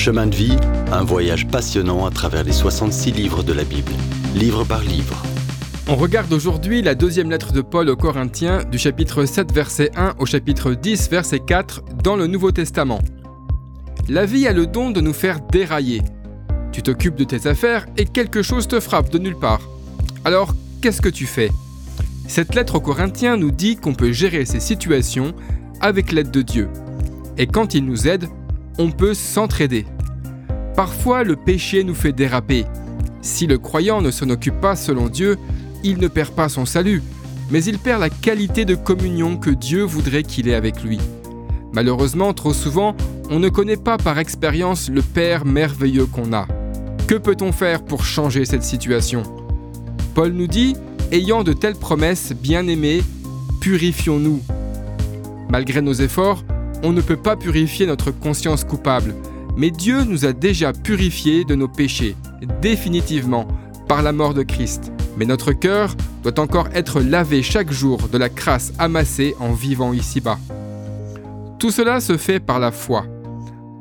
Chemin de vie, un voyage passionnant à travers les 66 livres de la Bible, livre par livre. On regarde aujourd'hui la deuxième lettre de Paul aux Corinthiens du chapitre 7 verset 1 au chapitre 10 verset 4 dans le Nouveau Testament. La vie a le don de nous faire dérailler. Tu t'occupes de tes affaires et quelque chose te frappe de nulle part. Alors, qu'est-ce que tu fais? Cette lettre aux Corinthiens nous dit qu'on peut gérer ces situations avec l'aide de Dieu. Et quand il nous aide, on peut s'entraider. Parfois, le péché nous fait déraper. Si le croyant ne s'en occupe pas selon Dieu, il ne perd pas son salut, mais il perd la qualité de communion que Dieu voudrait qu'il ait avec lui. Malheureusement, trop souvent, on ne connaît pas par expérience le Père merveilleux qu'on a. Que peut-on faire pour changer cette situation? Paul nous dit, ayant de telles promesses, bien-aimés, purifions-nous. Malgré nos efforts, on ne peut pas purifier notre conscience coupable, mais Dieu nous a déjà purifiés de nos péchés, définitivement, par la mort de Christ. Mais notre cœur doit encore être lavé chaque jour de la crasse amassée en vivant ici-bas. Tout cela se fait par la foi,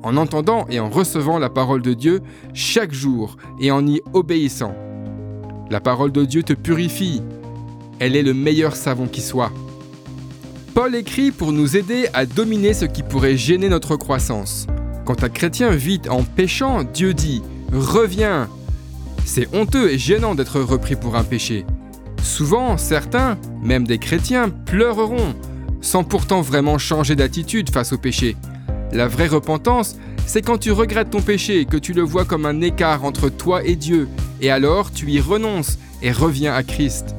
en entendant et en recevant la parole de Dieu chaque jour et en y obéissant. La parole de Dieu te purifie. Elle est le meilleur savon qui soit. Paul écrit pour nous aider à dominer ce qui pourrait gêner notre croissance. Quand un chrétien vit en péchant, Dieu dit ⁇ Reviens !⁇ C'est honteux et gênant d'être repris pour un péché. Souvent, certains, même des chrétiens, pleureront, sans pourtant vraiment changer d'attitude face au péché. La vraie repentance, c'est quand tu regrettes ton péché, que tu le vois comme un écart entre toi et Dieu, et alors tu y renonces et reviens à Christ.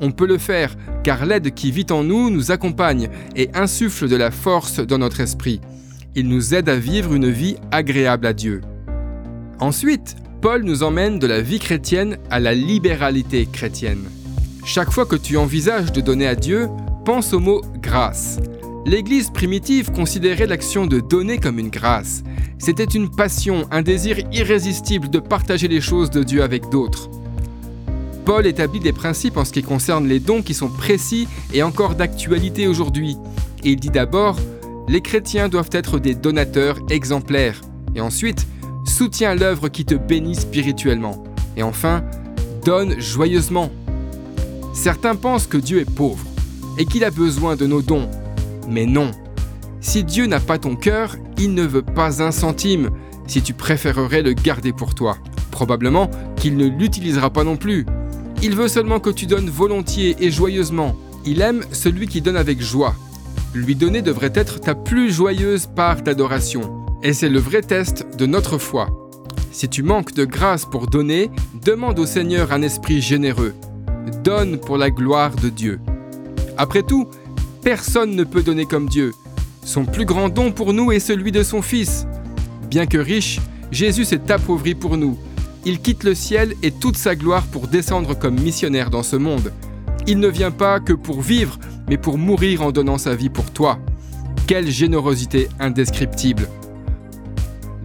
On peut le faire car l'aide qui vit en nous nous accompagne et insuffle de la force dans notre esprit. Il nous aide à vivre une vie agréable à Dieu. Ensuite, Paul nous emmène de la vie chrétienne à la libéralité chrétienne. Chaque fois que tu envisages de donner à Dieu, pense au mot grâce. L'Église primitive considérait l'action de donner comme une grâce. C'était une passion, un désir irrésistible de partager les choses de Dieu avec d'autres. Paul établit des principes en ce qui concerne les dons qui sont précis et encore d'actualité aujourd'hui. Il dit d'abord, les chrétiens doivent être des donateurs exemplaires. Et ensuite, soutiens l'œuvre qui te bénit spirituellement. Et enfin, donne joyeusement. Certains pensent que Dieu est pauvre et qu'il a besoin de nos dons. Mais non. Si Dieu n'a pas ton cœur, il ne veut pas un centime, si tu préférerais le garder pour toi. Probablement qu'il ne l'utilisera pas non plus. Il veut seulement que tu donnes volontiers et joyeusement. Il aime celui qui donne avec joie. Lui donner devrait être ta plus joyeuse part d'adoration. Et c'est le vrai test de notre foi. Si tu manques de grâce pour donner, demande au Seigneur un esprit généreux. Donne pour la gloire de Dieu. Après tout, personne ne peut donner comme Dieu. Son plus grand don pour nous est celui de son Fils. Bien que riche, Jésus s'est appauvri pour nous il quitte le ciel et toute sa gloire pour descendre comme missionnaire dans ce monde. Il ne vient pas que pour vivre, mais pour mourir en donnant sa vie pour toi. Quelle générosité indescriptible.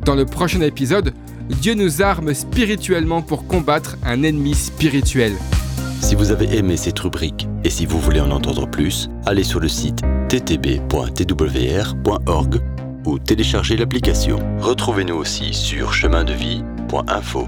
Dans le prochain épisode, Dieu nous arme spirituellement pour combattre un ennemi spirituel. Si vous avez aimé cette rubrique et si vous voulez en entendre plus, allez sur le site ttb.twr.org ou téléchargez l'application. Retrouvez-nous aussi sur chemindevie.info.